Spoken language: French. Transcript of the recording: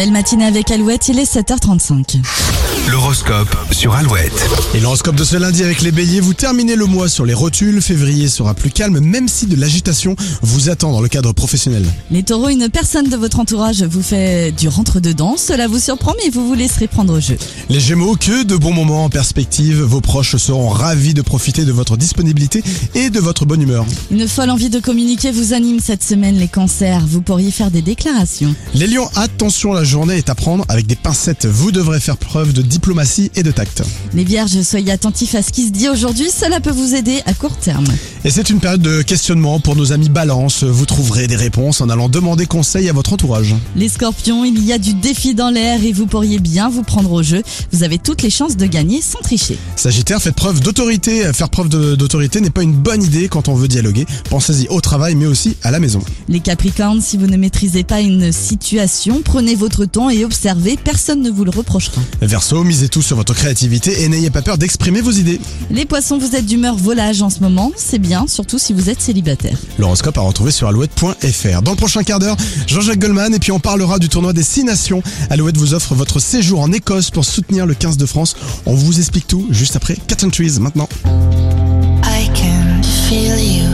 Belle matinée avec Alouette, il est 7h35. L'horoscope sur Alouette. Et l'horoscope de ce lundi avec les béliers, vous terminez le mois sur les rotules, février sera plus calme même si de l'agitation vous attend dans le cadre professionnel. Les taureaux, une personne de votre entourage vous fait du rentre-dedans, cela vous surprend mais vous vous laisserez prendre au jeu. Les gémeaux, que de bons moments en perspective, vos proches seront ravis de profiter de votre disponibilité et de votre bonne humeur. Une folle envie de communiquer vous anime cette semaine les cancers, vous pourriez faire des déclarations. Les lions, attention, la journée est à prendre avec des pincettes, vous devrez faire preuve de diplomatie et de tact. Les vierges, soyez attentifs à ce qui se dit aujourd'hui, cela peut vous aider à court terme. Et c'est une période de questionnement pour nos amis balance, vous trouverez des réponses en allant demander conseil à votre entourage. Les scorpions, il y a du défi dans l'air et vous pourriez bien vous prendre au jeu. Vous avez toutes les chances de gagner sans tricher. Sagittaire, faites preuve d'autorité. Faire preuve d'autorité n'est pas une bonne idée quand on veut dialoguer. Pensez-y au travail mais aussi à la maison. Les capricornes, si vous ne maîtrisez pas une situation, prenez votre temps et observez, personne ne vous le reprochera. Verso, misez tout sur votre créativité et n'ayez pas peur d'exprimer vos idées. Les poissons, vous êtes d'humeur volage en ce moment, c'est bien, surtout si vous êtes célibataire. L'horoscope à retrouver sur alouette.fr. Dans le prochain quart d'heure, Jean-Jacques Goldman et puis on parlera du tournoi des 6 nations. Alouette vous offre votre séjour en Écosse pour soutenir le 15 de France. On vous explique tout juste après Cat and Trees maintenant. I can feel you.